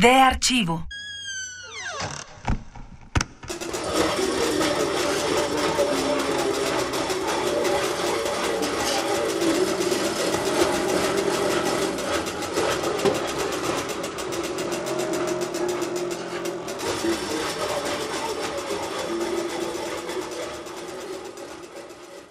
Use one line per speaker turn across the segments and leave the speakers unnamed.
De archivo.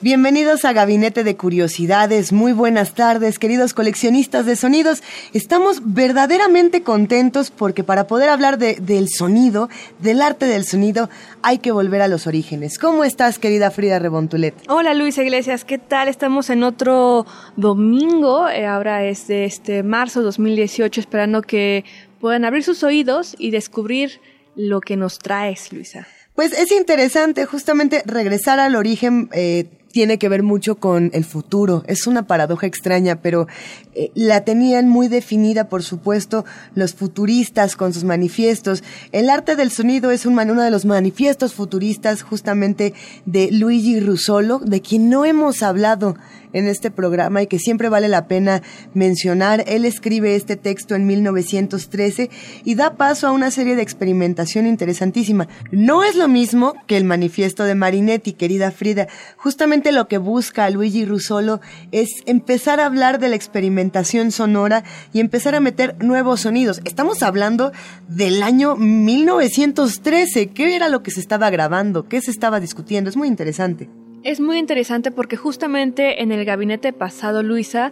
Bienvenidos a Gabinete de Curiosidades. Muy buenas tardes, queridos coleccionistas de sonidos. Estamos verdaderamente contentos porque para poder hablar de- del sonido, del arte del sonido, hay que volver a los orígenes. ¿Cómo estás, querida Frida Rebontulet?
Hola Luisa Iglesias, ¿qué tal? Estamos en otro domingo, eh, ahora es de este marzo 2018, esperando que puedan abrir sus oídos y descubrir lo que nos traes, Luisa.
Pues es interesante justamente regresar al origen. eh, tiene que ver mucho con el futuro. Es una paradoja extraña, pero eh, la tenían muy definida, por supuesto, los futuristas con sus manifiestos. El arte del sonido es un uno de los manifiestos futuristas justamente de Luigi Russolo, de quien no hemos hablado en este programa y que siempre vale la pena mencionar. Él escribe este texto en 1913 y da paso a una serie de experimentación interesantísima. No es lo mismo que el manifiesto de Marinetti, querida Frida. Justamente lo que busca Luigi Russolo es empezar a hablar de la experimentación sonora y empezar a meter nuevos sonidos. Estamos hablando del año 1913. ¿Qué era lo que se estaba grabando? ¿Qué se estaba discutiendo? Es muy interesante.
Es muy interesante porque justamente en el gabinete pasado, Luisa,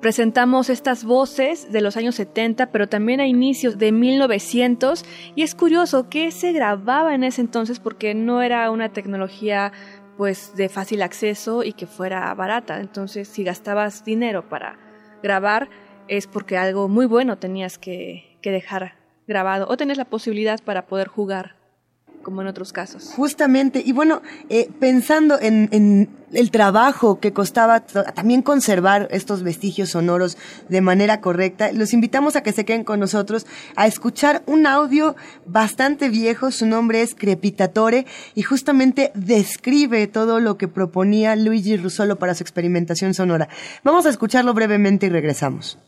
presentamos estas voces de los años 70, pero también a inicios de 1900, y es curioso que se grababa en ese entonces porque no era una tecnología pues de fácil acceso y que fuera barata. Entonces, si gastabas dinero para grabar, es porque algo muy bueno tenías que, que dejar grabado o tenías la posibilidad para poder jugar, como en otros casos.
Justamente, y bueno, eh, pensando en, en el trabajo que costaba también conservar estos vestigios sonoros de manera correcta, los invitamos a que se queden con nosotros a escuchar un audio bastante viejo, su nombre es Crepitatore, y justamente describe todo lo que proponía Luigi Russolo para su experimentación sonora. Vamos a escucharlo brevemente y regresamos.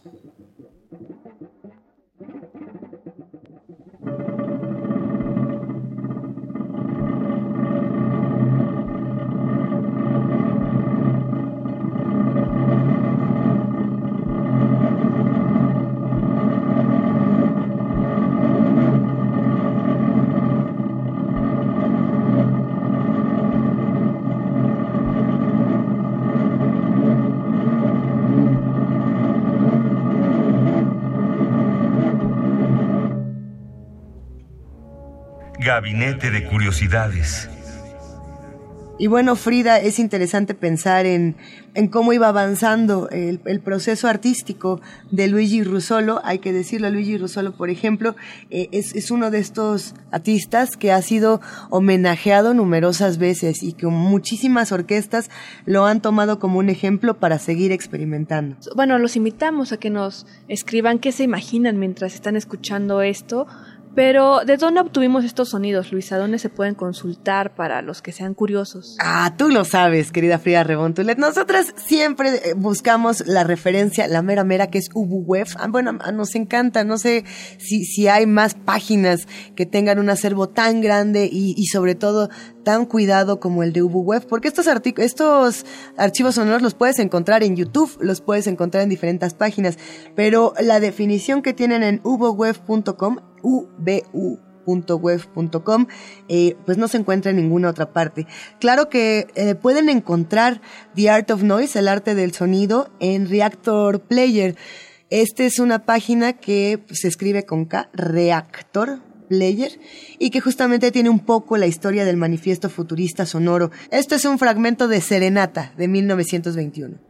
Gabinete de Curiosidades.
Y bueno, Frida, es interesante pensar en, en cómo iba avanzando el, el proceso artístico de Luigi Russolo. Hay que decirlo, Luigi Russolo, por ejemplo, eh, es, es uno de estos artistas que ha sido homenajeado numerosas veces y que muchísimas orquestas lo han tomado como un ejemplo para seguir experimentando.
Bueno, los invitamos a que nos escriban qué se imaginan mientras están escuchando esto. Pero, ¿de dónde obtuvimos estos sonidos, Luisa? ¿Dónde se pueden consultar para los que sean curiosos?
Ah, tú lo sabes, querida Frida Rebontulet. Nosotras siempre eh, buscamos la referencia, la mera mera, que es UbuWeb. Ah, bueno, ah, nos encanta. No sé si, si hay más páginas que tengan un acervo tan grande y, y sobre todo tan cuidado como el de UbuWeb, porque estos, estos archivos sonoros los puedes encontrar en YouTube, los puedes encontrar en diferentes páginas, pero la definición que tienen en ubu.web.com, eh, pues no se encuentra en ninguna otra parte. Claro que eh, pueden encontrar The Art of Noise, el arte del sonido, en Reactor Player. Esta es una página que se escribe con K, Reactor Player, y que justamente tiene un poco la historia del manifiesto futurista sonoro. Esto es un fragmento de Serenata de 1921.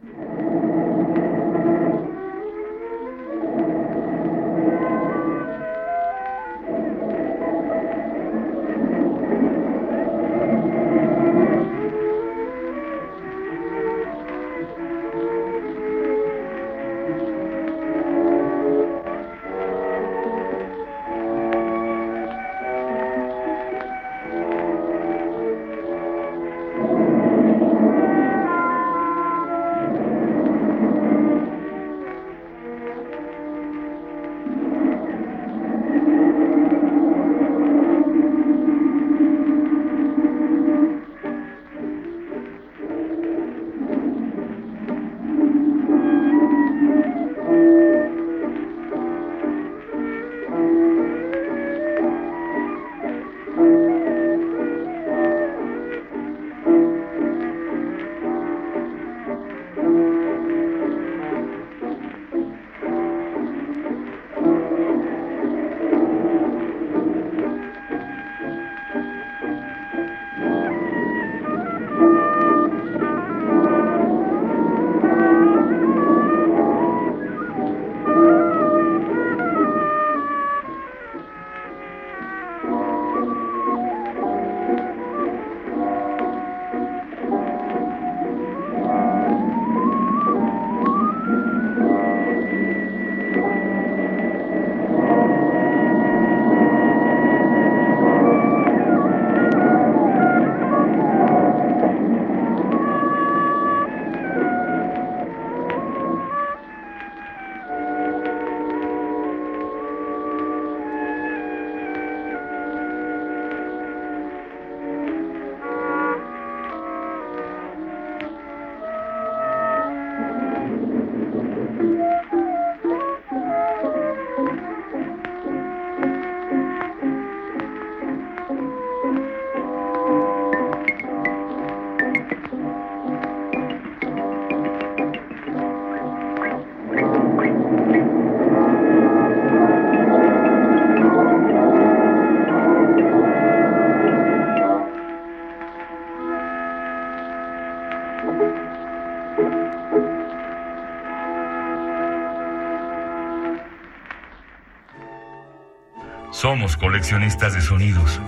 Somos coleccionistas de sonidos.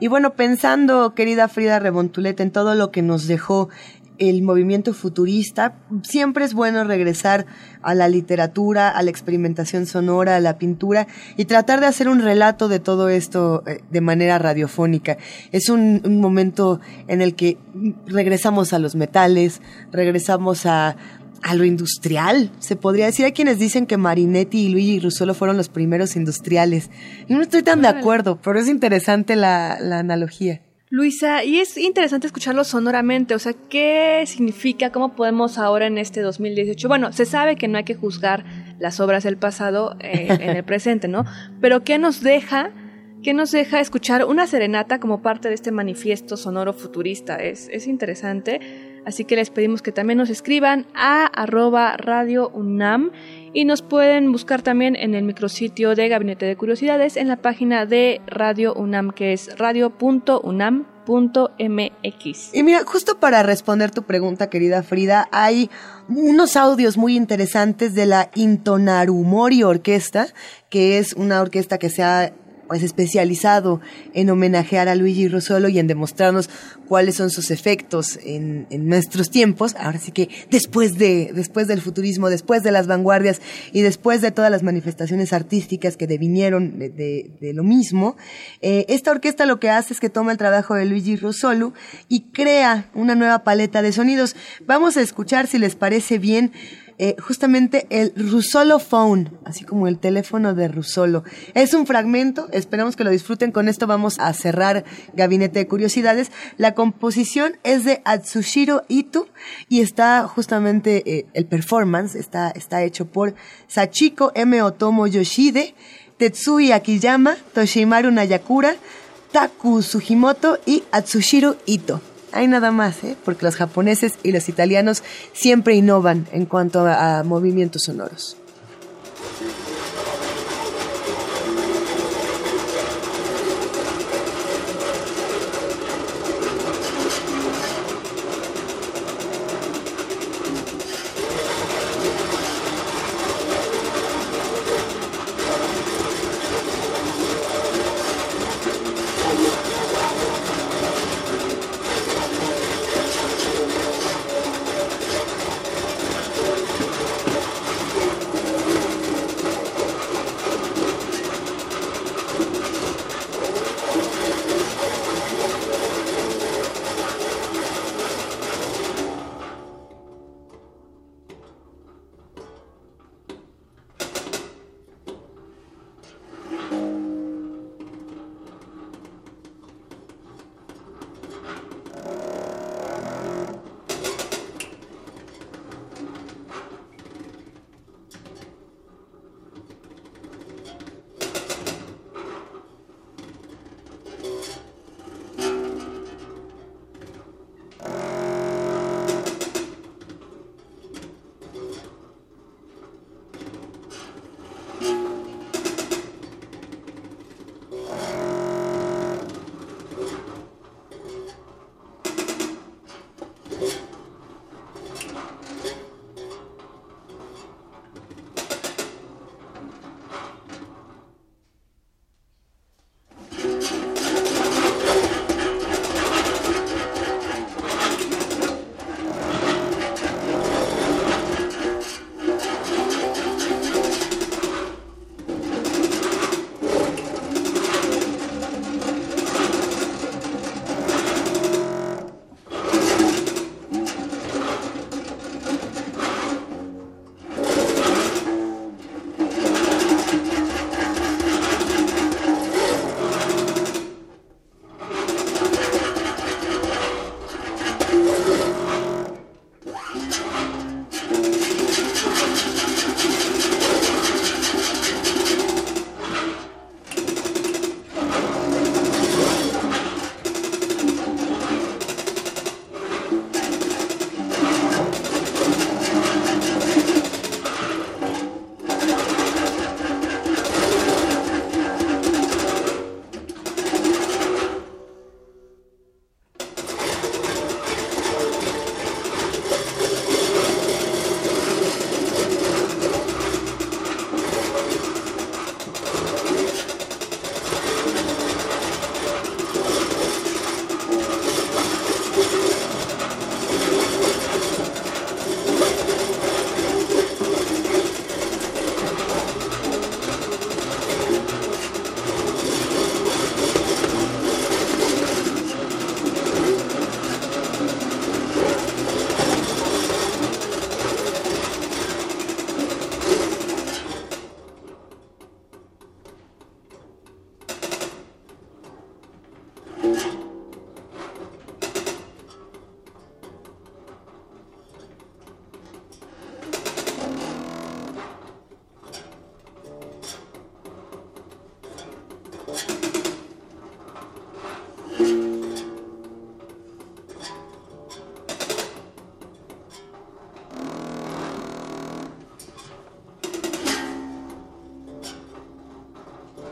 Y bueno, pensando, querida Frida Rebontulet, en todo lo que nos dejó el movimiento futurista, siempre es bueno regresar a la literatura, a la experimentación sonora, a la pintura y tratar de hacer un relato de todo esto eh, de manera radiofónica. Es un, un momento en el que regresamos a los metales, regresamos a a lo industrial, se podría decir. Hay quienes dicen que Marinetti y Luigi Russolo fueron los primeros industriales. No estoy tan de acuerdo, pero es interesante la, la analogía.
Luisa, y es interesante escucharlo sonoramente, o sea, ¿qué significa? ¿Cómo podemos ahora en este 2018? Bueno, se sabe que no hay que juzgar las obras del pasado eh, en el presente, ¿no? Pero ¿qué nos deja? ¿Qué nos deja escuchar una serenata como parte de este manifiesto sonoro futurista? Es, es interesante. Así que les pedimos que también nos escriban a arroba radio UNAM y nos pueden buscar también en el micrositio de Gabinete de Curiosidades en la página de Radio UNAM que es radio.unam.mx.
Y mira, justo para responder tu pregunta, querida Frida, hay unos audios muy interesantes de la Intonarumori Orquesta, que es una orquesta que se ha pues especializado en homenajear a Luigi Rosolo y en demostrarnos cuáles son sus efectos en, nuestros tiempos. Ahora sí que después de después del futurismo, después de las vanguardias y después de todas las manifestaciones artísticas que devinieron de, lo mismo, eh, esta orquesta lo que hace es que toma el trabajo de Luigi Rosolo y crea una nueva paleta de sonidos. Vamos a escuchar si les parece bien eh, justamente el Rusolo Phone, así como el teléfono de Rusolo. Es un fragmento, esperamos que lo disfruten. Con esto vamos a cerrar Gabinete de Curiosidades. La composición es de Atsushiro Ito y está justamente eh, el performance, está, está hecho por Sachiko M. Otomo Yoshide, Tetsui Akiyama, Toshimaru Nayakura, Taku Sugimoto y Atsushiro Ito. Hay nada más, ¿eh? porque los japoneses y los italianos siempre innovan en cuanto a movimientos sonoros.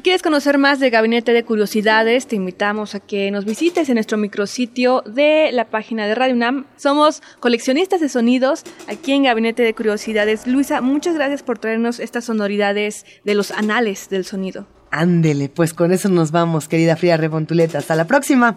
Si quieres conocer más de Gabinete de Curiosidades, te invitamos a que nos visites en nuestro micrositio de la página de Radio UNAM. Somos coleccionistas de sonidos aquí en Gabinete de Curiosidades. Luisa, muchas gracias por traernos estas sonoridades de los anales del sonido.
Ándele, pues con eso nos vamos, querida Fría Rebontuleta. Hasta la próxima.